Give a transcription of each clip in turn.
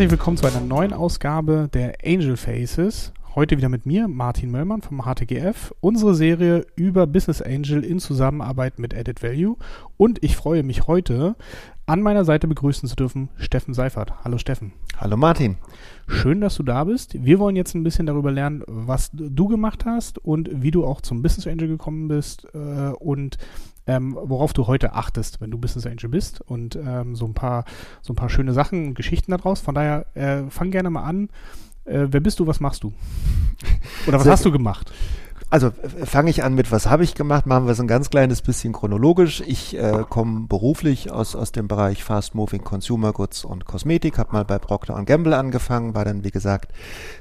herzlich willkommen zu einer neuen Ausgabe der Angel Faces. Heute wieder mit mir, Martin Möllmann vom HTGF, unsere Serie über Business Angel in Zusammenarbeit mit Added Value. Und ich freue mich heute, an meiner Seite begrüßen zu dürfen, Steffen Seifert. Hallo Steffen. Hallo Martin. Schön, dass du da bist. Wir wollen jetzt ein bisschen darüber lernen, was du gemacht hast und wie du auch zum Business Angel gekommen bist äh, und ähm, worauf du heute achtest, wenn du Business Angel bist und ähm, so ein paar so ein paar schöne Sachen und Geschichten daraus. Von daher äh, fang gerne mal an. Äh, wer bist du? Was machst du? Oder was hast du gemacht? Also fange ich an mit, was habe ich gemacht? Machen wir es ein ganz kleines bisschen chronologisch. Ich äh, komme beruflich aus, aus dem Bereich Fast Moving Consumer Goods und Kosmetik, habe mal bei Procter Gamble angefangen, war dann wie gesagt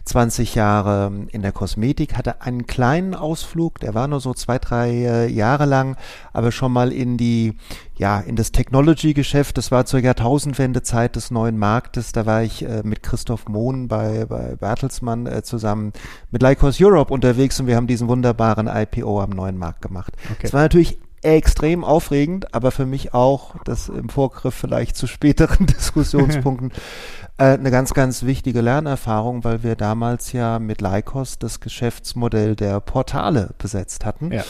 20 Jahre in der Kosmetik, hatte einen kleinen Ausflug, der war nur so zwei, drei äh, Jahre lang, aber schon mal in die ja, in das Technology-Geschäft. Das war zur Jahrtausendwendezeit des neuen Marktes. Da war ich äh, mit Christoph Mohn bei, bei Bertelsmann äh, zusammen mit Lycos Europe unterwegs und wir haben diesen wunderbaren IPO am neuen Markt gemacht. Es okay. war natürlich extrem aufregend, aber für mich auch, das im Vorgriff vielleicht zu späteren Diskussionspunkten, äh, eine ganz, ganz wichtige Lernerfahrung, weil wir damals ja mit Lycos das Geschäftsmodell der Portale besetzt hatten. Ja.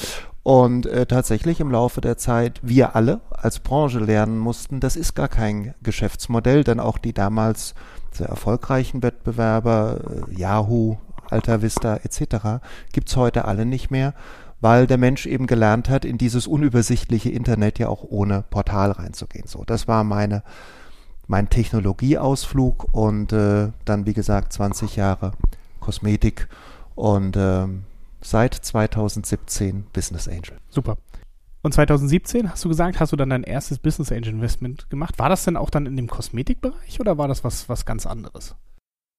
Und äh, tatsächlich im Laufe der Zeit wir alle als Branche lernen mussten, das ist gar kein Geschäftsmodell, denn auch die damals sehr erfolgreichen Wettbewerber, äh, Yahoo, Alta Vista etc., gibt's heute alle nicht mehr, weil der Mensch eben gelernt hat, in dieses unübersichtliche Internet ja auch ohne Portal reinzugehen. So, das war meine mein Technologieausflug und äh, dann wie gesagt 20 Jahre Kosmetik und ähm, seit 2017 Business Angel. Super. Und 2017 hast du gesagt, hast du dann dein erstes Business Angel Investment gemacht. War das denn auch dann in dem Kosmetikbereich oder war das was, was ganz anderes?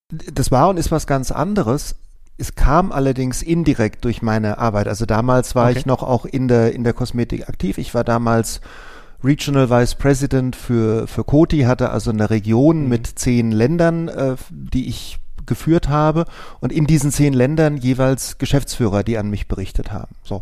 Das war und ist was ganz anderes. Es kam allerdings indirekt durch meine Arbeit. Also damals war okay. ich noch auch in der, in der Kosmetik aktiv. Ich war damals Regional Vice President für, für Coty, hatte also eine Region mhm. mit zehn Ländern, äh, die ich geführt habe und in diesen zehn Ländern jeweils Geschäftsführer, die an mich berichtet haben. So.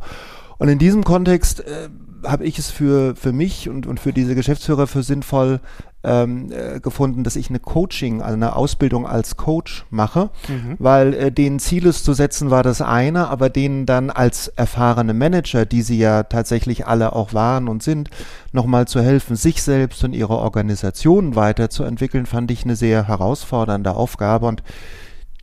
Und in diesem Kontext äh, habe ich es für, für mich und, und für diese Geschäftsführer für sinnvoll ähm, äh, gefunden, dass ich eine Coaching, also eine Ausbildung als Coach mache, mhm. weil äh, denen Zieles zu setzen war das eine, aber denen dann als erfahrene Manager, die sie ja tatsächlich alle auch waren und sind, nochmal zu helfen, sich selbst und ihre Organisation weiterzuentwickeln, fand ich eine sehr herausfordernde Aufgabe und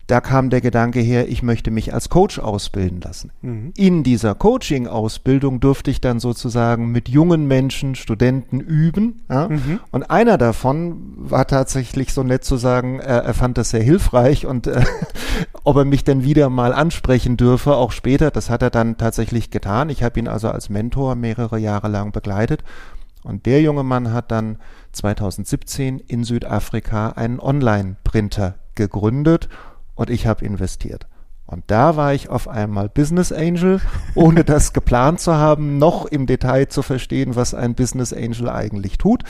da kam der Gedanke her, ich möchte mich als Coach ausbilden lassen. Mhm. In dieser Coaching-Ausbildung durfte ich dann sozusagen mit jungen Menschen, Studenten üben. Ja? Mhm. Und einer davon war tatsächlich so nett zu sagen, er, er fand das sehr hilfreich und äh, ob er mich denn wieder mal ansprechen dürfe, auch später. Das hat er dann tatsächlich getan. Ich habe ihn also als Mentor mehrere Jahre lang begleitet. Und der junge Mann hat dann 2017 in Südafrika einen Online-Printer gegründet und ich habe investiert. Und da war ich auf einmal Business Angel, ohne das geplant zu haben, noch im Detail zu verstehen, was ein Business Angel eigentlich tut.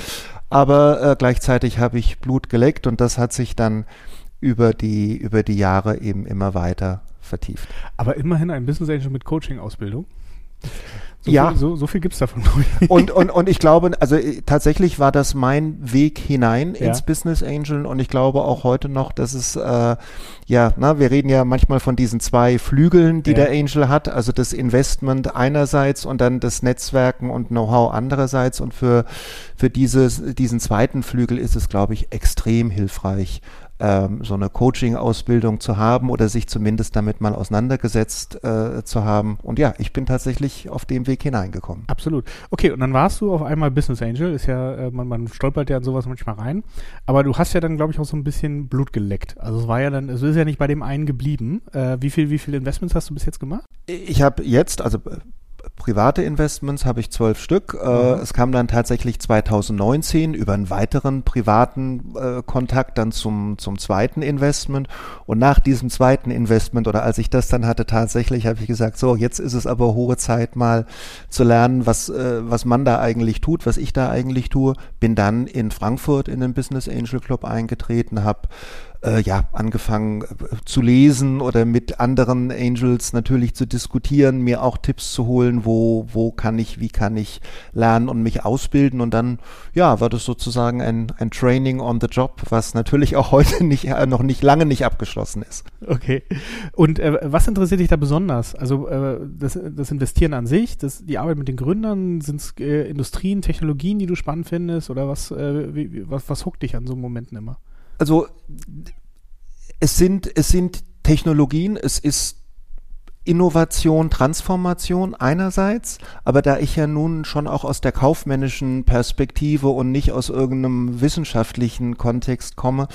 Aber äh, gleichzeitig habe ich Blut geleckt und das hat sich dann über die, über die Jahre eben immer weiter vertieft. Aber immerhin ein Business Angel mit Coaching-Ausbildung. So ja. Viel, so, so viel gibt's davon. und, und, und ich glaube, also äh, tatsächlich war das mein Weg hinein ja. ins Business Angel und ich glaube auch heute noch, dass es, äh, ja, na, wir reden ja manchmal von diesen zwei Flügeln, die ja. der Angel hat, also das Investment einerseits und dann das Netzwerken und Know-how andererseits und für, für dieses, diesen zweiten Flügel ist es, glaube ich, extrem hilfreich, ähm, so eine Coaching-Ausbildung zu haben oder sich zumindest damit mal auseinandergesetzt äh, zu haben. Und ja, ich bin tatsächlich auf dem Weg hineingekommen. Absolut. Okay, und dann warst du auf einmal Business Angel. Ist ja, äh, man, man stolpert ja an sowas manchmal rein. Aber du hast ja dann, glaube ich, auch so ein bisschen Blut geleckt. Also es war ja dann, es ist ja nicht bei dem einen geblieben. Äh, wie viel, wie viele Investments hast du bis jetzt gemacht? Ich habe jetzt, also private Investments habe ich zwölf Stück. Äh, mhm. es kam dann tatsächlich 2019 über einen weiteren privaten äh, Kontakt dann zum, zum zweiten Investment. Und nach diesem zweiten Investment oder als ich das dann hatte, tatsächlich habe ich gesagt, so, jetzt ist es aber hohe Zeit mal zu lernen, was, äh, was man da eigentlich tut, was ich da eigentlich tue. Bin dann in Frankfurt in den Business Angel Club eingetreten, habe äh, ja, angefangen äh, zu lesen oder mit anderen Angels natürlich zu diskutieren, mir auch Tipps zu holen, wo, wo kann ich, wie kann ich lernen und mich ausbilden. Und dann, ja, war das sozusagen ein, ein Training on the Job, was natürlich auch heute nicht, äh, noch nicht lange nicht abgeschlossen ist. Okay. Und äh, was interessiert dich da besonders? Also das, das Investieren an sich, das, die Arbeit mit den Gründern, sind es Industrien, Technologien, die du spannend findest oder was, wie, was, was huckt dich an so Momenten immer? Also es sind, es sind Technologien, es ist Innovation, Transformation einerseits, aber da ich ja nun schon auch aus der kaufmännischen Perspektive und nicht aus irgendeinem wissenschaftlichen Kontext komme,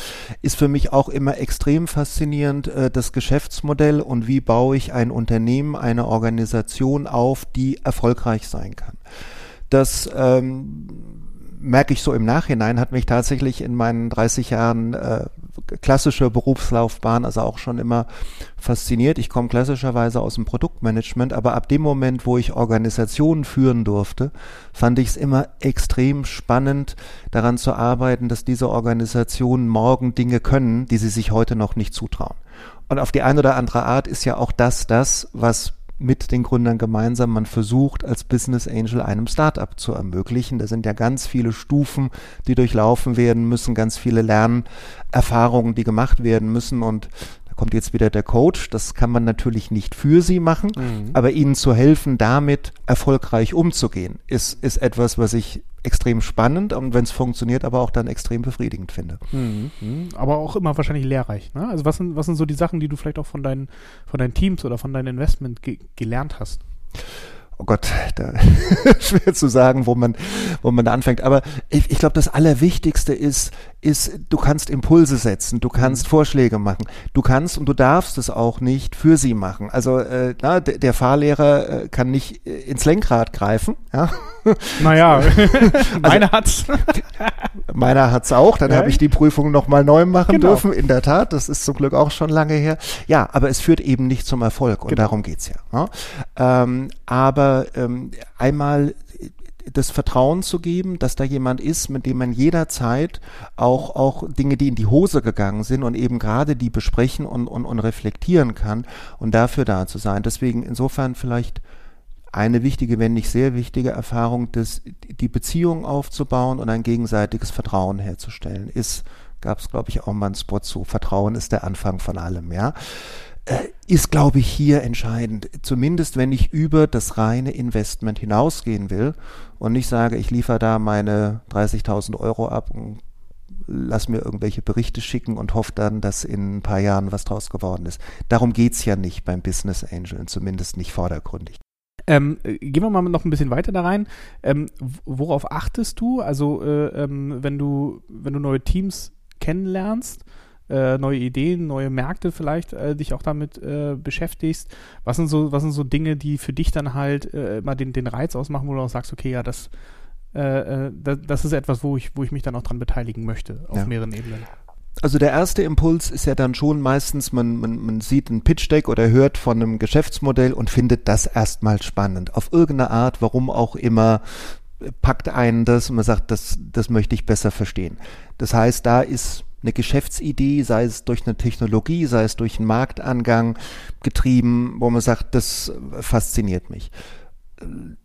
ist für mich auch immer extrem faszinierend äh, das Geschäftsmodell und wie baue ich ein Unternehmen, eine Organisation auf, die erfolgreich sein kann. Das ähm, merke ich so im Nachhinein, hat mich tatsächlich in meinen 30 Jahren äh, klassische Berufslaufbahn also auch schon immer fasziniert. Ich komme klassischerweise aus dem Produktmanagement, aber ab dem Moment, wo ich Organisationen führen durfte, fand ich es immer extrem spannend, daran zu arbeiten, dass diese Organisationen morgen Dinge können, die sie sich heute noch nicht zutrauen. Und auf die eine oder andere Art ist ja auch das das, was mit den Gründern gemeinsam man versucht, als Business Angel einem Startup zu ermöglichen. Da sind ja ganz viele Stufen, die durchlaufen werden müssen, ganz viele Lernerfahrungen, die gemacht werden müssen und kommt jetzt wieder der Coach. Das kann man natürlich nicht für sie machen, mhm. aber ihnen zu helfen, damit erfolgreich umzugehen, ist, ist etwas, was ich extrem spannend und wenn es funktioniert, aber auch dann extrem befriedigend finde. Mhm. mhm. Aber auch immer wahrscheinlich lehrreich. Ne? Also was sind, was sind so die Sachen, die du vielleicht auch von deinen, von deinen Teams oder von deinem Investment ge gelernt hast? oh Gott, da schwer zu sagen, wo man, wo man da anfängt. Aber ich, ich glaube, das Allerwichtigste ist, ist, du kannst Impulse setzen, du kannst mhm. Vorschläge machen, du kannst und du darfst es auch nicht für sie machen. Also äh, na, der Fahrlehrer äh, kann nicht äh, ins Lenkrad greifen. Ja? Naja, also, hat's. meiner hat's auch. Dann ja. habe ich die Prüfung nochmal neu machen genau. dürfen. In der Tat, das ist zum Glück auch schon lange her. Ja, aber es führt eben nicht zum Erfolg und genau. darum geht's ja. ja? Ähm, aber ähm, einmal das Vertrauen zu geben, dass da jemand ist, mit dem man jederzeit auch, auch Dinge, die in die Hose gegangen sind und eben gerade die besprechen und, und, und reflektieren kann und dafür da zu sein. Deswegen insofern vielleicht eine wichtige, wenn nicht sehr wichtige Erfahrung, dass die Beziehung aufzubauen und ein gegenseitiges Vertrauen herzustellen, ist, gab es glaube ich auch mal einen Spot zu, Vertrauen ist der Anfang von allem, ja. Äh, ist, glaube ich, hier entscheidend. Zumindest wenn ich über das reine Investment hinausgehen will und nicht sage, ich liefere da meine 30.000 Euro ab und lass mir irgendwelche Berichte schicken und hoffe dann, dass in ein paar Jahren was draus geworden ist. Darum geht es ja nicht beim Business Angel, zumindest nicht vordergründig. Ähm, gehen wir mal noch ein bisschen weiter da rein. Ähm, worauf achtest du? Also äh, ähm, wenn du wenn du neue Teams kennenlernst, äh, neue Ideen, neue Märkte vielleicht äh, dich auch damit äh, beschäftigst. Was sind so, was sind so Dinge, die für dich dann halt äh, immer den, den Reiz ausmachen, wo du auch sagst, okay, ja, das, äh, das, das, ist etwas, wo ich, wo ich mich dann auch dran beteiligen möchte, auf ja. mehreren Ebenen. Also der erste Impuls ist ja dann schon meistens, man, man, man sieht ein Pitch-Deck oder hört von einem Geschäftsmodell und findet das erstmal spannend. Auf irgendeine Art, warum auch immer, packt einen das und man sagt, das, das möchte ich besser verstehen. Das heißt, da ist eine Geschäftsidee, sei es durch eine Technologie, sei es durch einen Marktangang getrieben, wo man sagt, das fasziniert mich.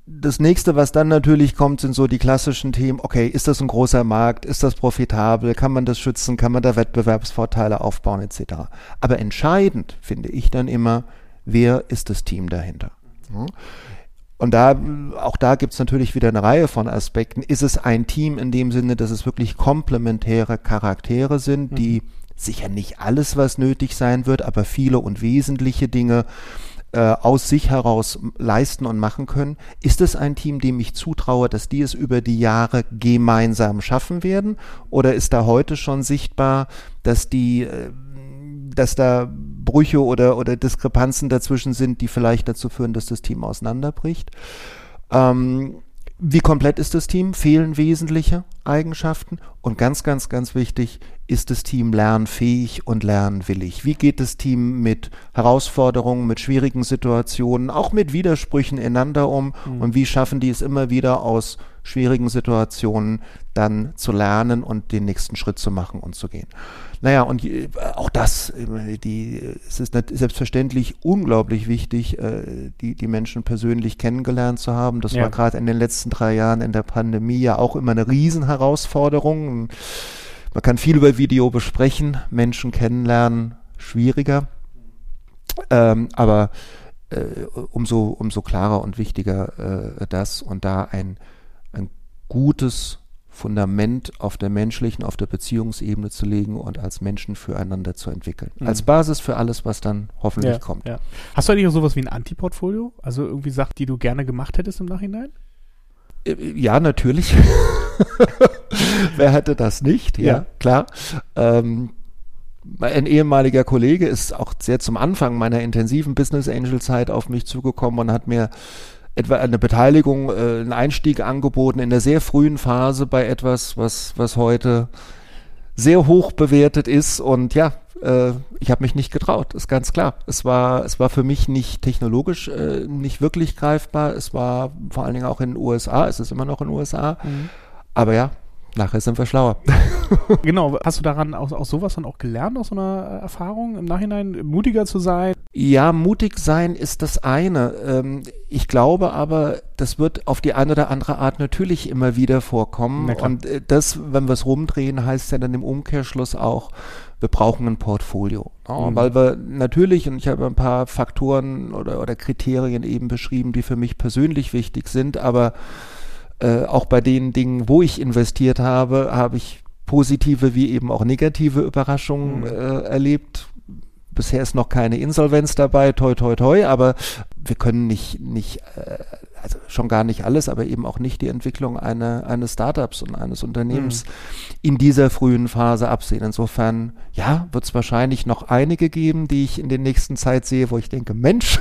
Das nächste, was dann natürlich kommt, sind so die klassischen Themen. Okay, ist das ein großer Markt? Ist das profitabel? Kann man das schützen? Kann man da Wettbewerbsvorteile aufbauen etc.? Aber entscheidend finde ich dann immer, wer ist das Team dahinter? Und da, auch da gibt's natürlich wieder eine Reihe von Aspekten. Ist es ein Team in dem Sinne, dass es wirklich komplementäre Charaktere sind, mhm. die sicher nicht alles, was nötig sein wird, aber viele und wesentliche Dinge äh, aus sich heraus leisten und machen können? Ist es ein Team, dem ich zutraue, dass die es über die Jahre gemeinsam schaffen werden? Oder ist da heute schon sichtbar, dass die äh, dass da Brüche oder, oder Diskrepanzen dazwischen sind, die vielleicht dazu führen, dass das Team auseinanderbricht. Ähm, wie komplett ist das Team? Fehlen wesentliche Eigenschaften? Und ganz, ganz, ganz wichtig, ist das Team lernfähig und lernwillig? Wie geht das Team mit Herausforderungen, mit schwierigen Situationen, auch mit Widersprüchen ineinander um? Mhm. Und wie schaffen die es immer wieder aus schwierigen Situationen dann zu lernen und den nächsten Schritt zu machen und zu gehen. Naja, und äh, auch das, äh, die, es ist selbstverständlich unglaublich wichtig, äh, die, die Menschen persönlich kennengelernt zu haben. Das ja. war gerade in den letzten drei Jahren in der Pandemie ja auch immer eine Riesenherausforderung. Man kann viel über Video besprechen, Menschen kennenlernen, schwieriger. Ähm, aber äh, umso, umso klarer und wichtiger äh, das und da ein gutes Fundament auf der menschlichen, auf der Beziehungsebene zu legen und als Menschen füreinander zu entwickeln. Mhm. Als Basis für alles, was dann hoffentlich ja, kommt. Ja. Hast du eigentlich auch sowas wie ein Antiportfolio? Also irgendwie Sachen, die du gerne gemacht hättest im Nachhinein? Äh, ja, natürlich. Wer hätte das nicht? Ja, ja. klar. Ähm, ein ehemaliger Kollege ist auch sehr zum Anfang meiner intensiven Business Angel Zeit auf mich zugekommen und hat mir etwa eine Beteiligung, äh, einen Einstieg angeboten in der sehr frühen Phase bei etwas, was, was heute sehr hoch bewertet ist. Und ja, äh, ich habe mich nicht getraut, ist ganz klar. Es war, es war für mich nicht technologisch äh, nicht wirklich greifbar. Es war vor allen Dingen auch in den USA, es ist immer noch in den USA. Mhm. Aber ja, nachher sind wir schlauer. genau, hast du daran aus, aus sowas dann auch gelernt, aus so einer Erfahrung im Nachhinein, mutiger zu sein? Ja, mutig sein ist das eine. Ähm, ich glaube aber, das wird auf die eine oder andere Art natürlich immer wieder vorkommen. Und äh, das, wenn wir es rumdrehen, heißt ja dann im Umkehrschluss auch, wir brauchen ein Portfolio. Mhm. Weil wir natürlich, und ich habe ein paar Faktoren oder, oder Kriterien eben beschrieben, die für mich persönlich wichtig sind, aber äh, auch bei den Dingen, wo ich investiert habe, habe ich positive wie eben auch negative Überraschungen mhm. äh, erlebt. Bisher ist noch keine Insolvenz dabei, toi toi toi, aber wir können nicht, nicht äh, also schon gar nicht alles, aber eben auch nicht die Entwicklung eine, eines Startups und eines Unternehmens mhm. in dieser frühen Phase absehen. Insofern, ja, wird es wahrscheinlich noch einige geben, die ich in der nächsten Zeit sehe, wo ich denke, Mensch.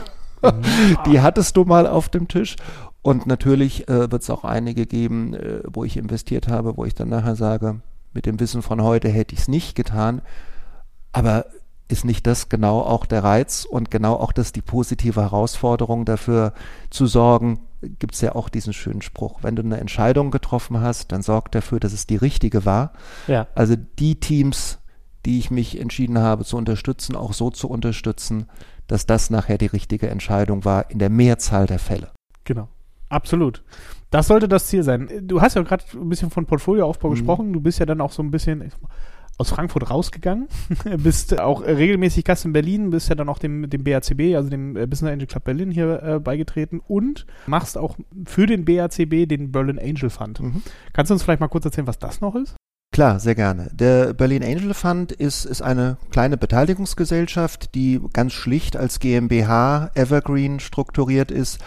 die hattest du mal auf dem Tisch. Und natürlich äh, wird es auch einige geben, äh, wo ich investiert habe, wo ich dann nachher sage, mit dem Wissen von heute hätte ich es nicht getan. Aber ist nicht das genau auch der Reiz und genau auch das die positive Herausforderung dafür zu sorgen, gibt es ja auch diesen schönen Spruch, wenn du eine Entscheidung getroffen hast, dann sorg dafür, dass es die richtige war. Ja. Also die Teams, die ich mich entschieden habe zu unterstützen, auch so zu unterstützen, dass das nachher die richtige Entscheidung war in der Mehrzahl der Fälle. Genau. Absolut. Das sollte das Ziel sein. Du hast ja gerade ein bisschen von Portfolioaufbau mhm. gesprochen. Du bist ja dann auch so ein bisschen aus Frankfurt rausgegangen, bist auch regelmäßig Gast in Berlin, bist ja dann auch dem, dem BACB, also dem äh, Business Angel Club Berlin hier äh, beigetreten und machst auch für den BACB den Berlin Angel Fund. Mhm. Kannst du uns vielleicht mal kurz erzählen, was das noch ist? Klar, sehr gerne. Der Berlin Angel Fund ist, ist eine kleine Beteiligungsgesellschaft, die ganz schlicht als GmbH Evergreen strukturiert ist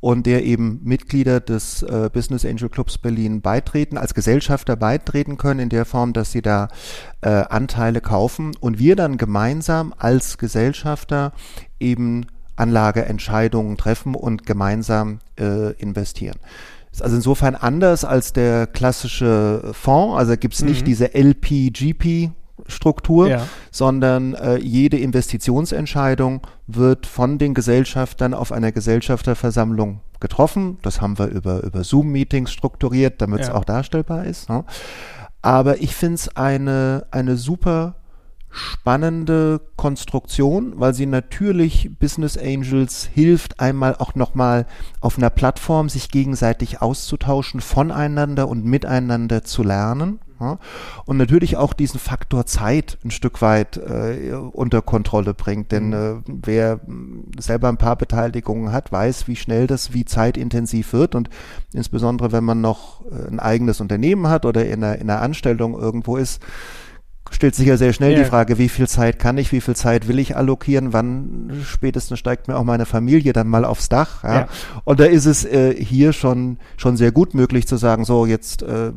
und der eben Mitglieder des äh, Business Angel Clubs Berlin beitreten, als Gesellschafter beitreten können, in der Form, dass sie da äh, Anteile kaufen und wir dann gemeinsam als Gesellschafter eben Anlageentscheidungen treffen und gemeinsam äh, investieren. Also insofern anders als der klassische Fonds, also gibt es nicht mhm. diese LP-GP Struktur, ja. sondern äh, jede Investitionsentscheidung wird von den Gesellschaftern auf einer Gesellschafterversammlung getroffen. Das haben wir über, über Zoom-Meetings strukturiert, damit es ja. auch darstellbar ist. Ne? Aber ich finde es eine, eine super spannende Konstruktion, weil sie natürlich Business Angels hilft, einmal auch nochmal auf einer Plattform sich gegenseitig auszutauschen, voneinander und miteinander zu lernen. Ja, und natürlich auch diesen Faktor Zeit ein Stück weit äh, unter Kontrolle bringt. Denn mhm. äh, wer selber ein paar Beteiligungen hat, weiß, wie schnell das wie zeitintensiv wird. Und insbesondere, wenn man noch äh, ein eigenes Unternehmen hat oder in einer, in einer Anstellung irgendwo ist, stellt sich ja sehr schnell ja. die Frage, wie viel Zeit kann ich, wie viel Zeit will ich allokieren, wann spätestens steigt mir auch meine Familie dann mal aufs Dach. Ja? ja. Und da ist es äh, hier schon, schon sehr gut möglich zu sagen, so jetzt äh,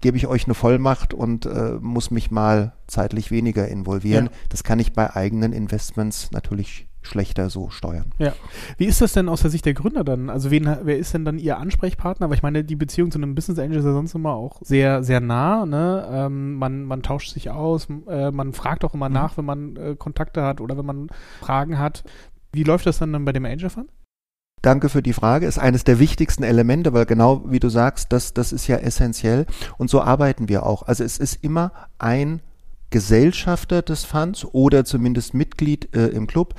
gebe ich euch eine Vollmacht und äh, muss mich mal zeitlich weniger involvieren. Ja. Das kann ich bei eigenen Investments natürlich schlechter so steuern. Ja. Wie ist das denn aus der Sicht der Gründer dann? Also wen, wer ist denn dann Ihr Ansprechpartner? Aber ich meine, die Beziehung zu einem Business Angel ist ja sonst immer auch sehr, sehr nah. Ne? Ähm, man, man tauscht sich aus, äh, man fragt auch immer mhm. nach, wenn man äh, Kontakte hat oder wenn man Fragen hat. Wie läuft das dann, dann bei dem Angel Fund? danke für die Frage, ist eines der wichtigsten Elemente, weil genau wie du sagst, das, das ist ja essentiell und so arbeiten wir auch. Also es ist immer ein Gesellschafter des Funds oder zumindest Mitglied äh, im Club,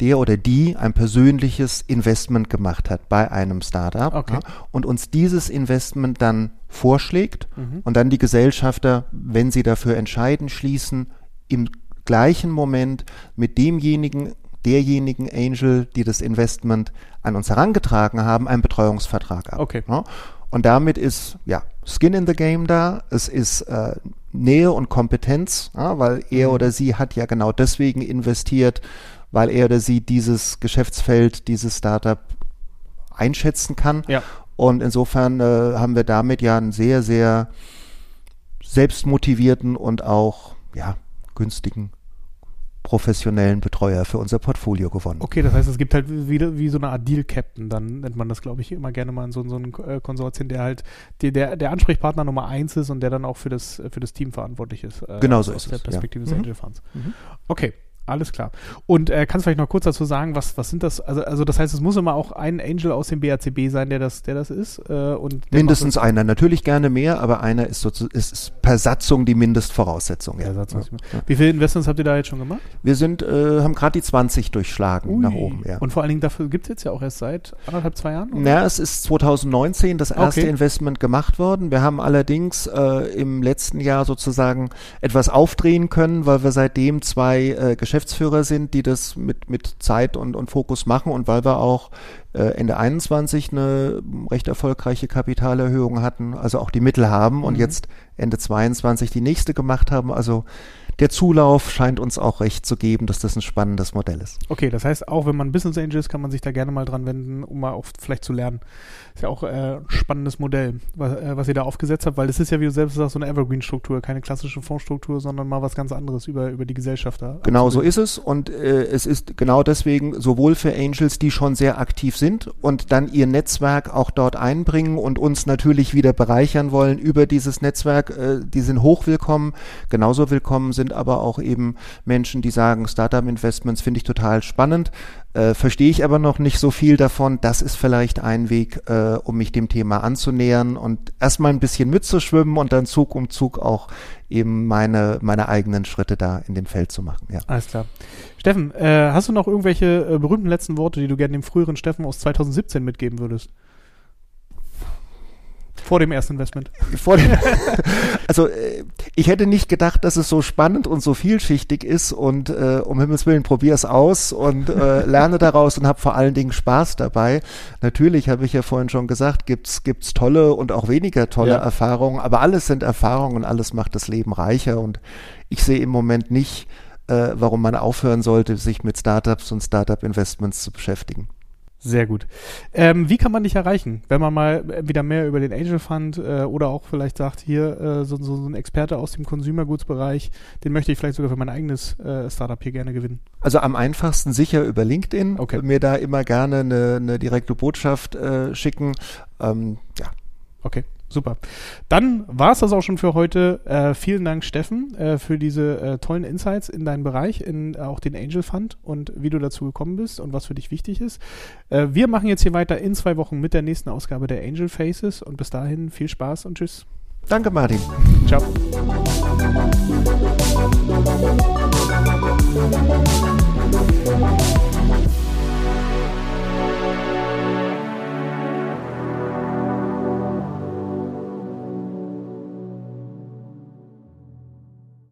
der oder die ein persönliches Investment gemacht hat bei einem Startup okay. ja, und uns dieses Investment dann vorschlägt mhm. und dann die Gesellschafter, wenn sie dafür entscheiden, schließen im gleichen Moment mit demjenigen derjenigen Angel, die das Investment an uns herangetragen haben, einen Betreuungsvertrag ab. Okay. Ja? Und damit ist ja Skin in the Game da. Es ist äh, Nähe und Kompetenz, ja, weil er mhm. oder sie hat ja genau deswegen investiert, weil er oder sie dieses Geschäftsfeld, dieses Startup einschätzen kann. Ja. Und insofern äh, haben wir damit ja einen sehr, sehr selbstmotivierten und auch ja, günstigen professionellen Betreuer für unser Portfolio gewonnen. Okay, das heißt, es gibt halt wieder wie so eine Art Deal-Captain, dann nennt man das, glaube ich, immer gerne mal in so, so einem äh, Konsortium, der halt die, der, der Ansprechpartner Nummer eins ist und der dann auch für das, für das Team verantwortlich ist. Äh, genau so aus ist der es. Perspektive ja. des Angel Funds. Mhm. Okay. Alles klar. Und äh, kannst du vielleicht noch kurz dazu sagen, was, was sind das? Also, also das heißt, es muss immer auch ein Angel aus dem BACB sein, der das, der das ist. Äh, und Mindestens einer, natürlich gerne mehr, aber einer ist, so, ist, ist per Satzung die Mindestvoraussetzung. Ja. Ja, Wie viele Investments habt ihr da jetzt schon gemacht? Wir sind, äh, haben gerade die 20 durchschlagen Ui. nach oben. Ja. Und vor allen Dingen dafür gibt es jetzt ja auch erst seit anderthalb, zwei Jahren? Oder? Na, es ist 2019 das erste okay. Investment gemacht worden. Wir haben allerdings äh, im letzten Jahr sozusagen etwas aufdrehen können, weil wir seitdem zwei äh, Geschäftsführer sind, die das mit, mit Zeit und, und Fokus machen und weil wir auch äh, Ende 21 eine recht erfolgreiche Kapitalerhöhung hatten, also auch die Mittel haben mhm. und jetzt Ende 22 die nächste gemacht haben. Also der Zulauf scheint uns auch recht zu geben, dass das ein spannendes Modell ist. Okay, das heißt, auch wenn man Business Angel ist, kann man sich da gerne mal dran wenden, um mal auch vielleicht zu lernen. Ist ja auch äh, ein spannendes Modell, was, äh, was ihr da aufgesetzt habt, weil das ist ja, wie du selbst sagst, so eine Evergreen-Struktur, keine klassische Fondsstruktur, sondern mal was ganz anderes über, über die Gesellschaft da. Genau so ist es und äh, es ist genau deswegen sowohl für Angels, die schon sehr aktiv sind und dann ihr Netzwerk auch dort einbringen und uns natürlich wieder bereichern wollen über dieses Netzwerk, äh, die sind hochwillkommen. Genauso willkommen sind sind aber auch eben Menschen, die sagen, Startup-Investments finde ich total spannend, äh, verstehe ich aber noch nicht so viel davon. Das ist vielleicht ein Weg, äh, um mich dem Thema anzunähern und erstmal ein bisschen mitzuschwimmen und dann Zug um Zug auch eben meine, meine eigenen Schritte da in dem Feld zu machen. Ja. Alles klar. Steffen, äh, hast du noch irgendwelche äh, berühmten letzten Worte, die du gerne dem früheren Steffen aus 2017 mitgeben würdest? Vor dem ersten Investment. Vor dem, also äh, ich hätte nicht gedacht, dass es so spannend und so vielschichtig ist und äh, um Himmels Willen probier es aus und äh, lerne daraus und habe vor allen Dingen Spaß dabei. Natürlich habe ich ja vorhin schon gesagt, gibt's gibt's tolle und auch weniger tolle ja. Erfahrungen, aber alles sind Erfahrungen und alles macht das Leben reicher und ich sehe im Moment nicht, äh, warum man aufhören sollte, sich mit Startups und Startup-Investments zu beschäftigen. Sehr gut. Ähm, wie kann man dich erreichen, wenn man mal wieder mehr über den Angel Fund äh, oder auch vielleicht sagt, hier äh, so, so, so, ein Experte aus dem Consumer Goods Bereich, den möchte ich vielleicht sogar für mein eigenes äh, Startup hier gerne gewinnen? Also am einfachsten sicher über LinkedIn. Okay. Mir da immer gerne eine, eine direkte Botschaft äh, schicken. Ähm, ja. Okay. Super. Dann war es das auch schon für heute. Äh, vielen Dank, Steffen, äh, für diese äh, tollen Insights in deinen Bereich, in äh, auch den Angel Fund und wie du dazu gekommen bist und was für dich wichtig ist. Äh, wir machen jetzt hier weiter in zwei Wochen mit der nächsten Ausgabe der Angel Faces und bis dahin viel Spaß und tschüss. Danke, Martin. Ciao.